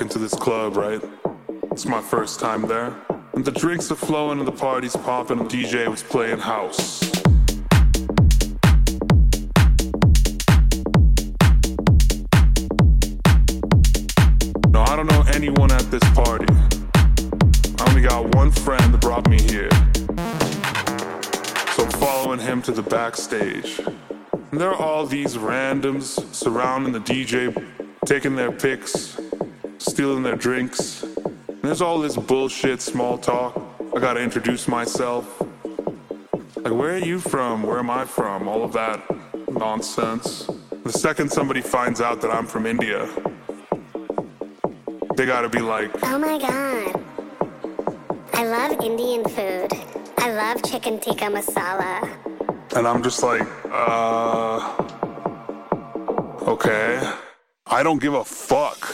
Walk into this club, right? It's my first time there. And the drinks are flowing and the party's popping and the DJ was playing house. No, I don't know anyone at this party. I only got one friend that brought me here. So I'm following him to the backstage. And there are all these randoms surrounding the DJ, taking their pics, stealing their drinks. And there's all this bullshit small talk. I gotta introduce myself. Like, where are you from? Where am I from? All of that nonsense. The second somebody finds out that I'm from India, they gotta be like, Oh my god. I love Indian food. I love chicken tikka masala. and I'm just like, uh, okay. I don't give a fuck.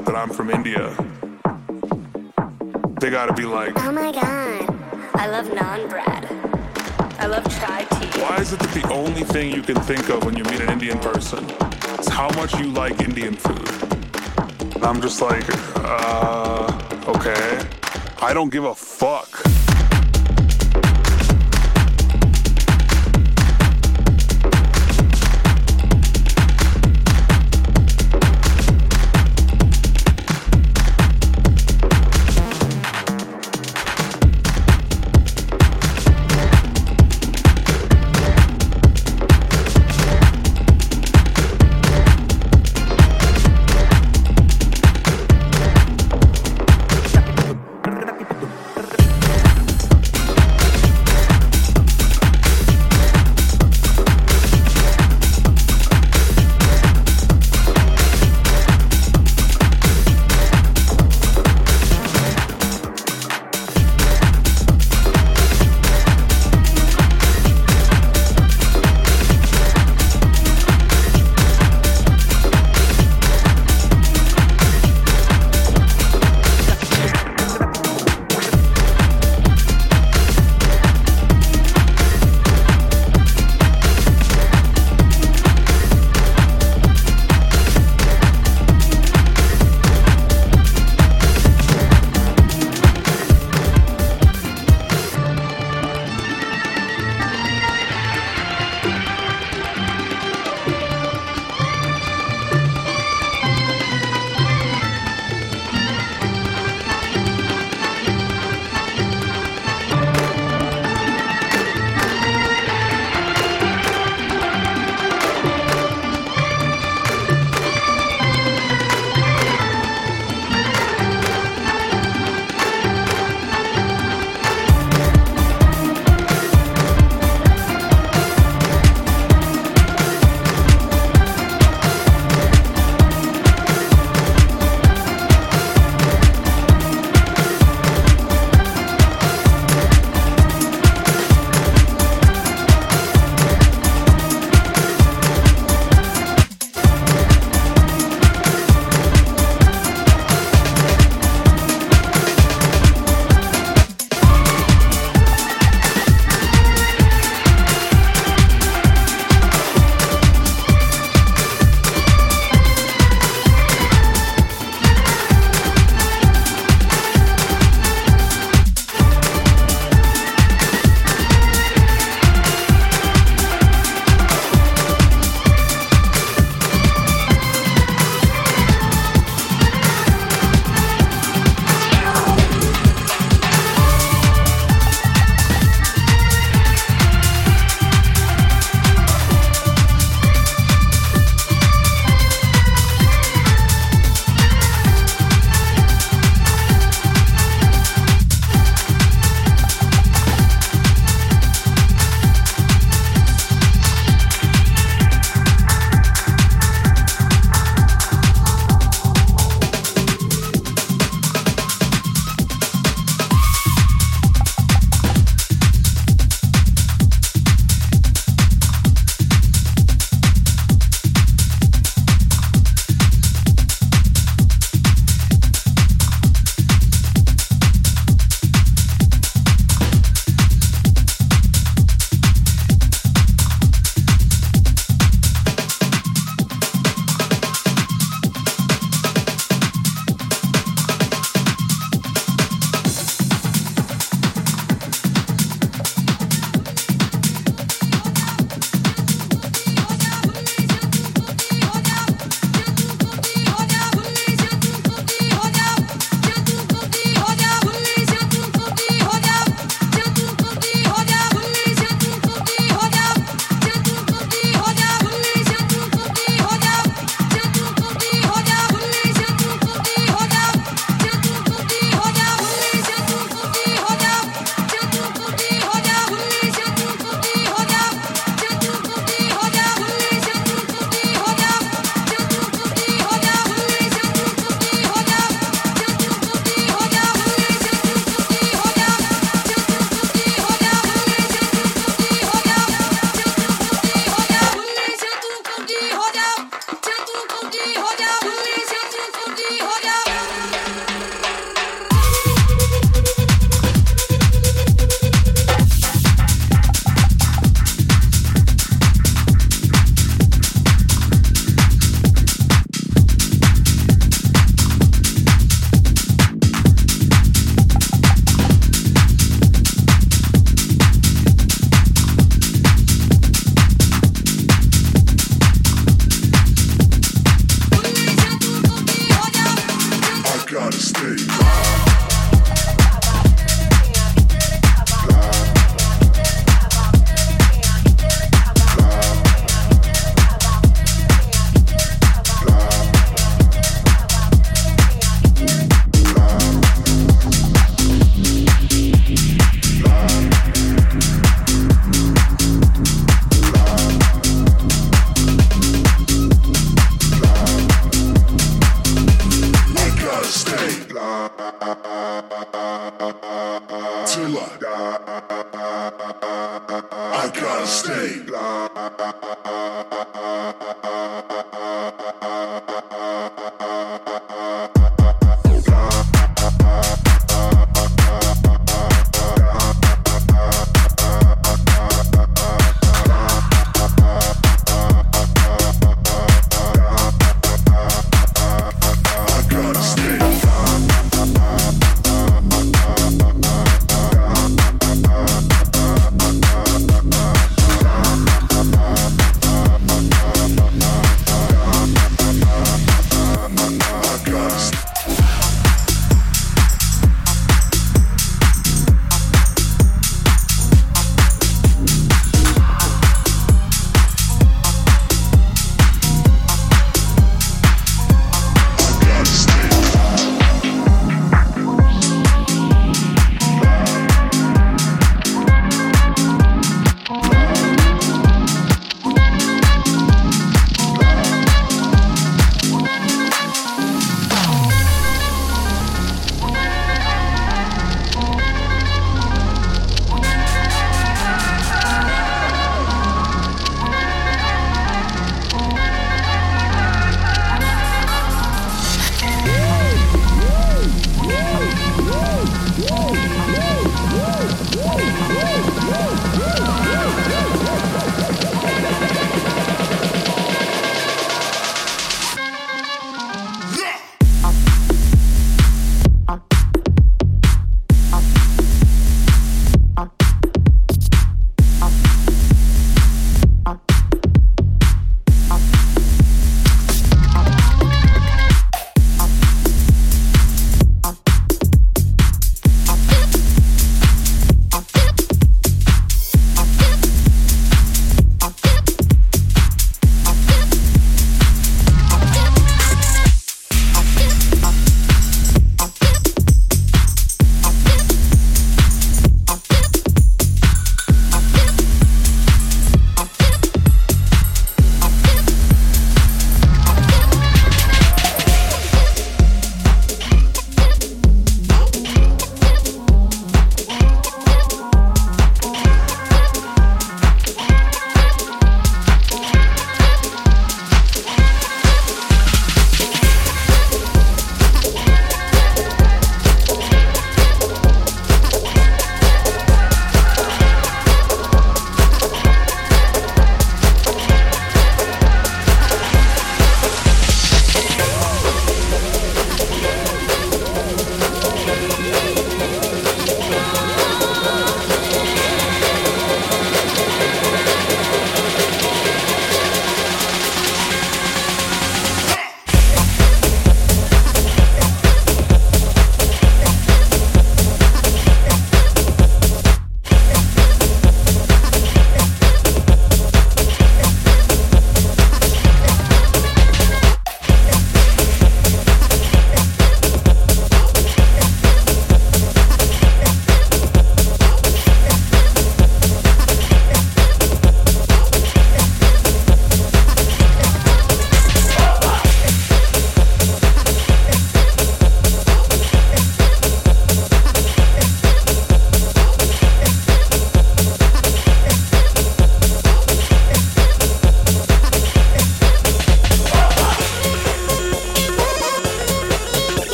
Out that I'm from India, they gotta be like, Oh my god. I love naan bread. I love chai tea. why is it that the only thing you can think of when you meet an Indian person is how much you like Indian food? And I'm just like, uh, okay. I don't give a fuck.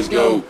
Let's go.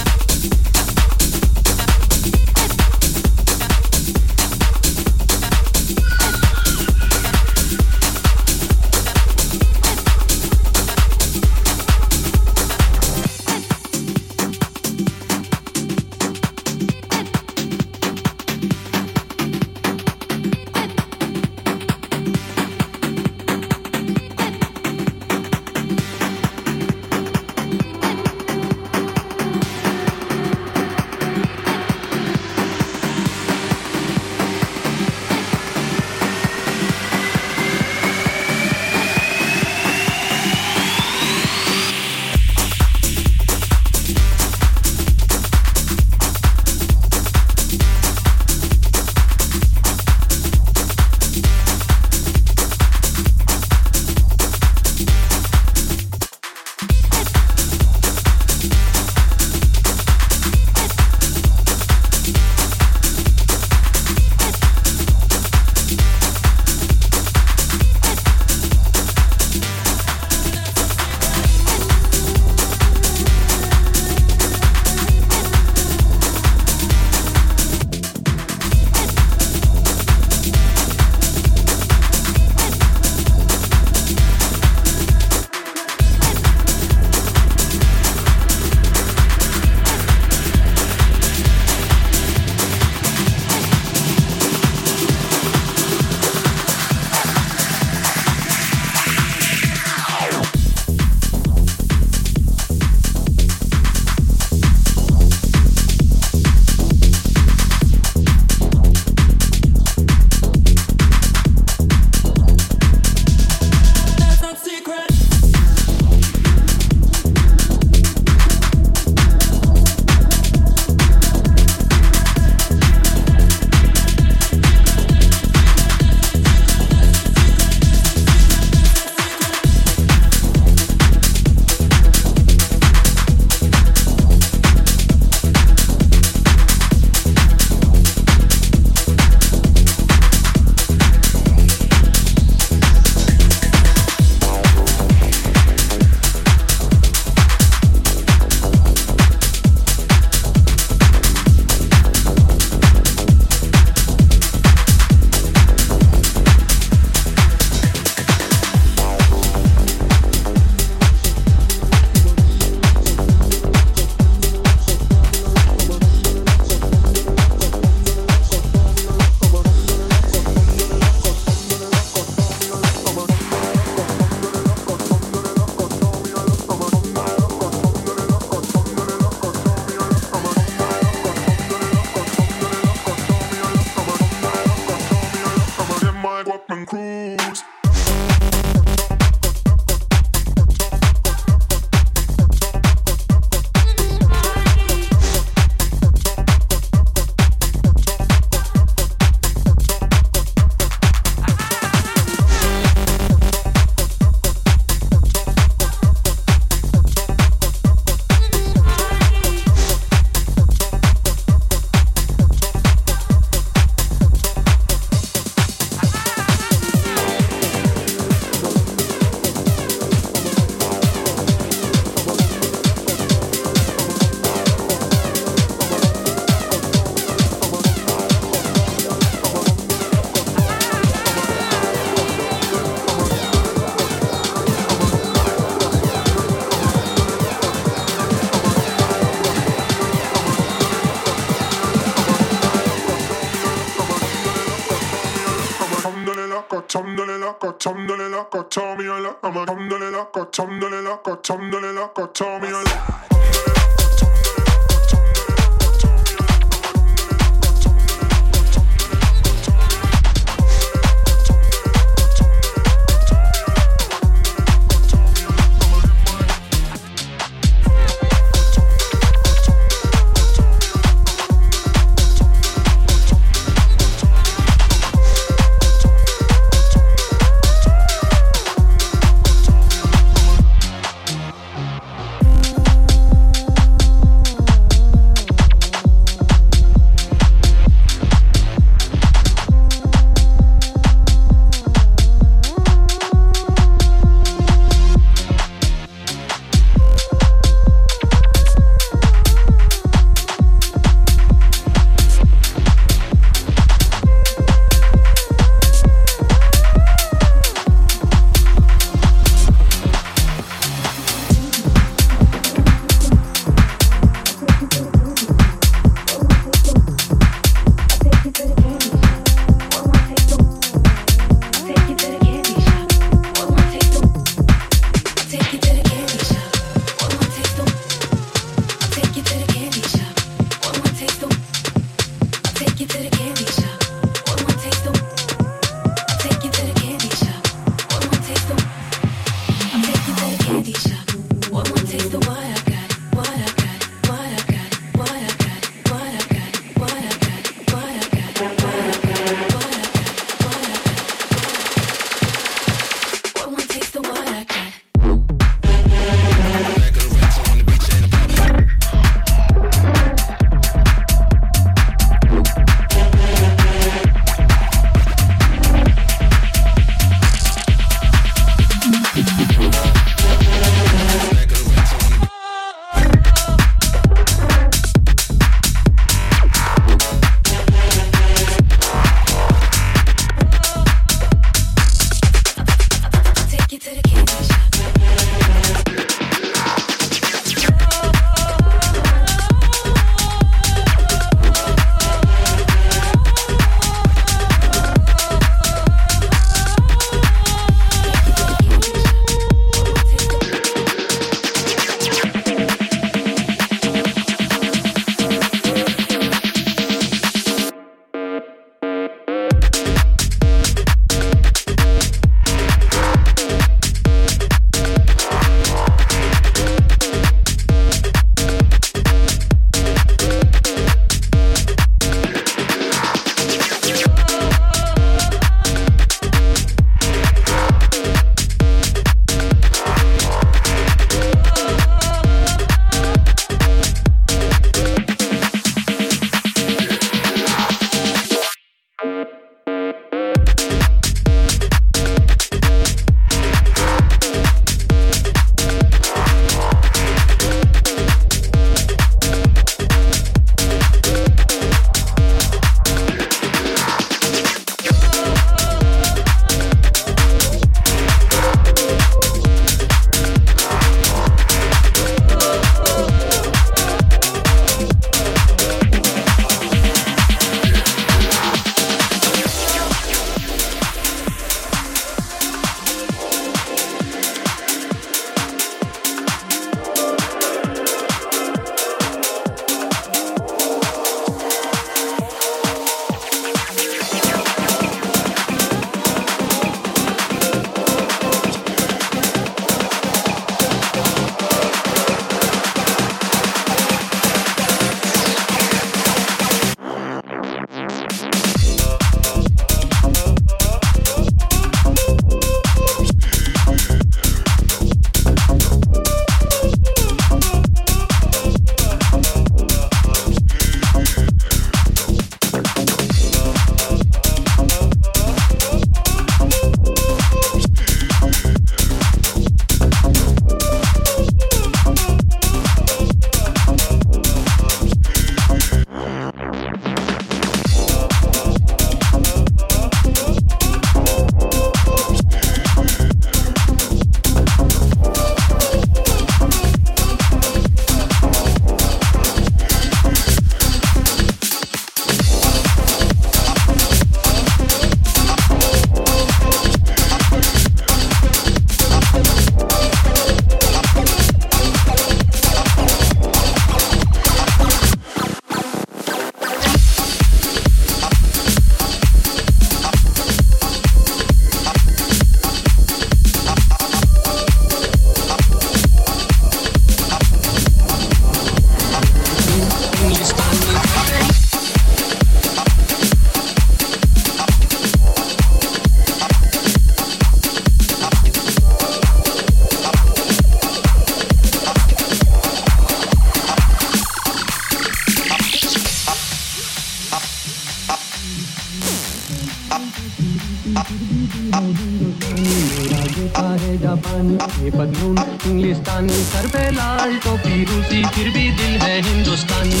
Pakistani sir पे लाल टोपी रूसी फिर भी दिल है हिंदुस्तानी।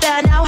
that now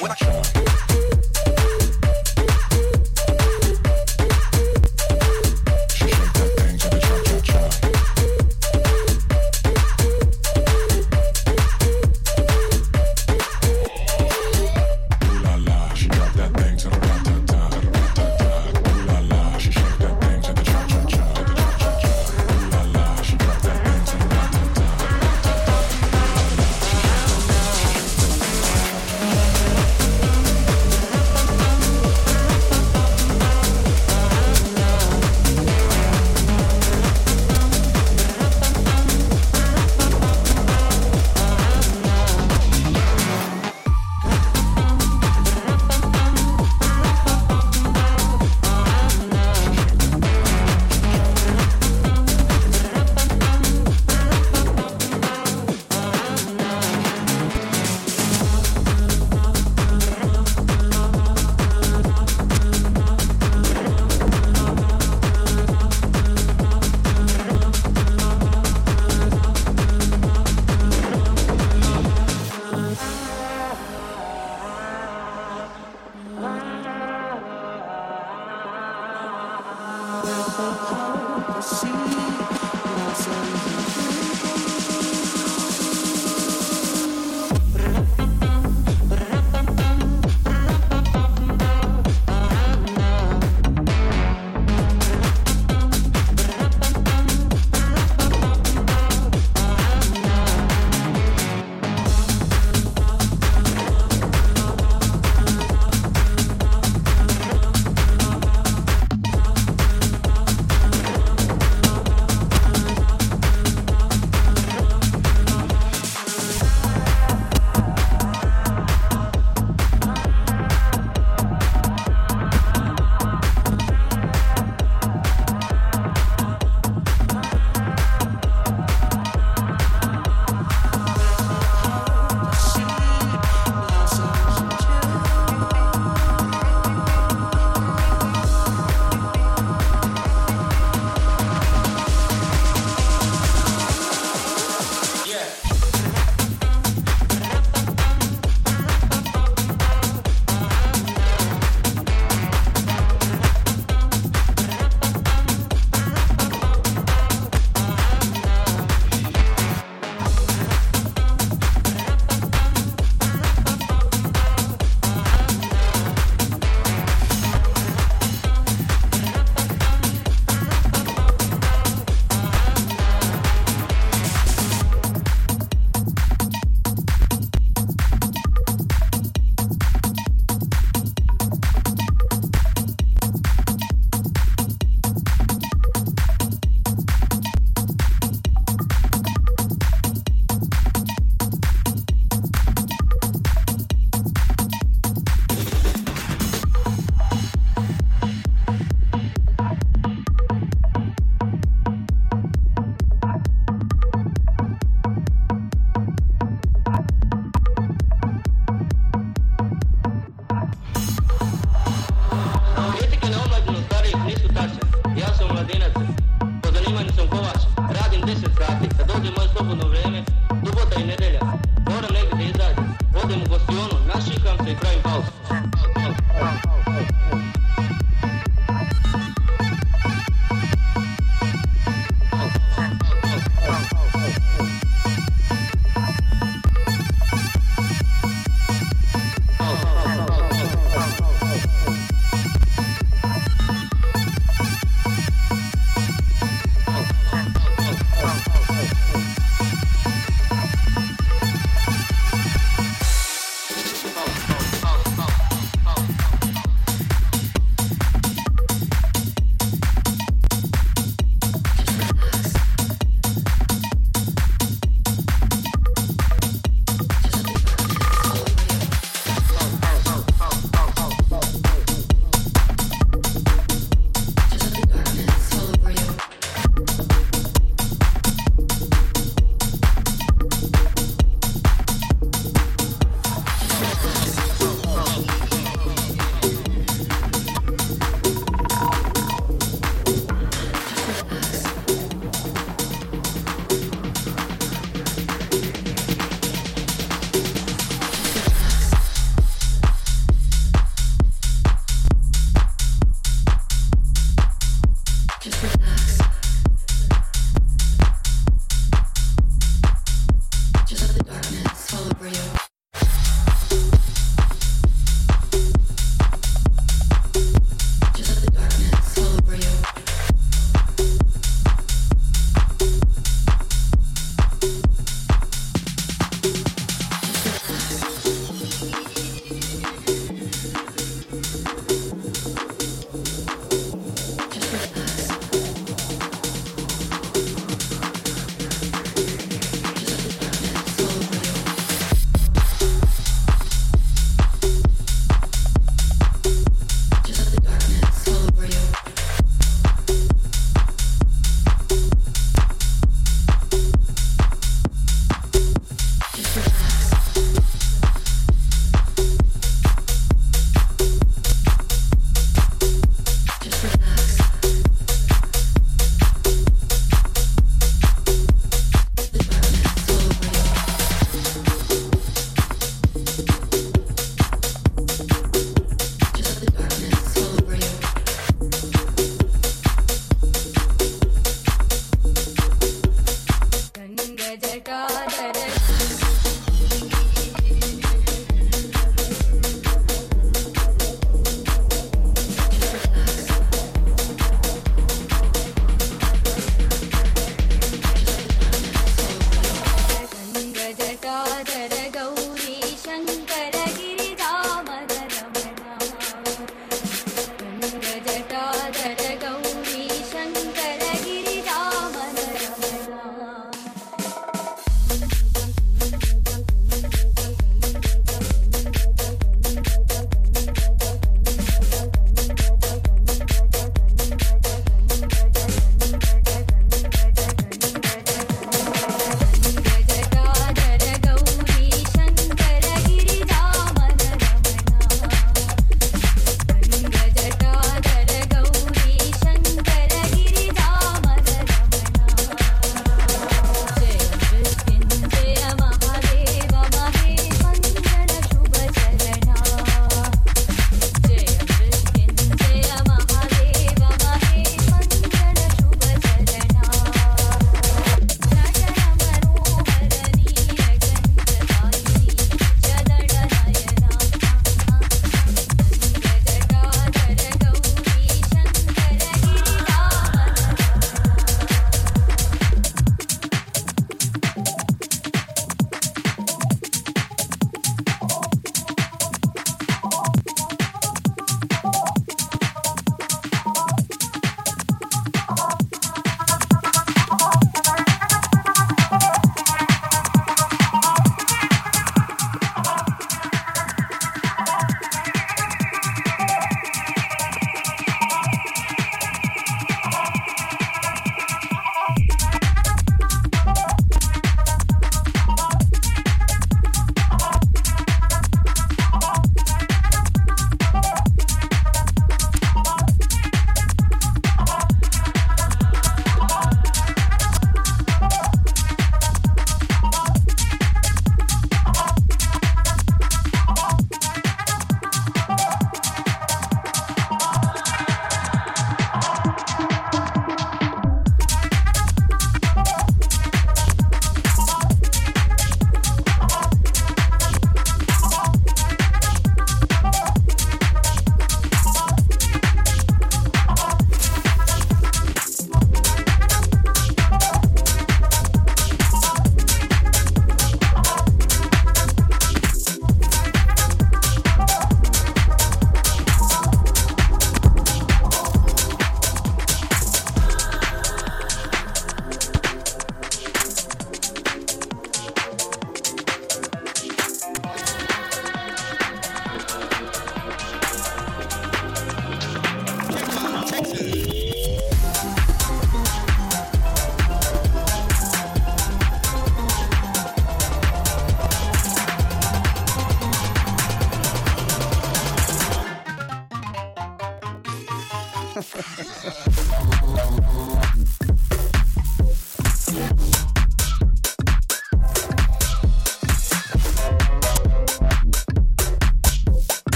When I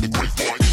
Get to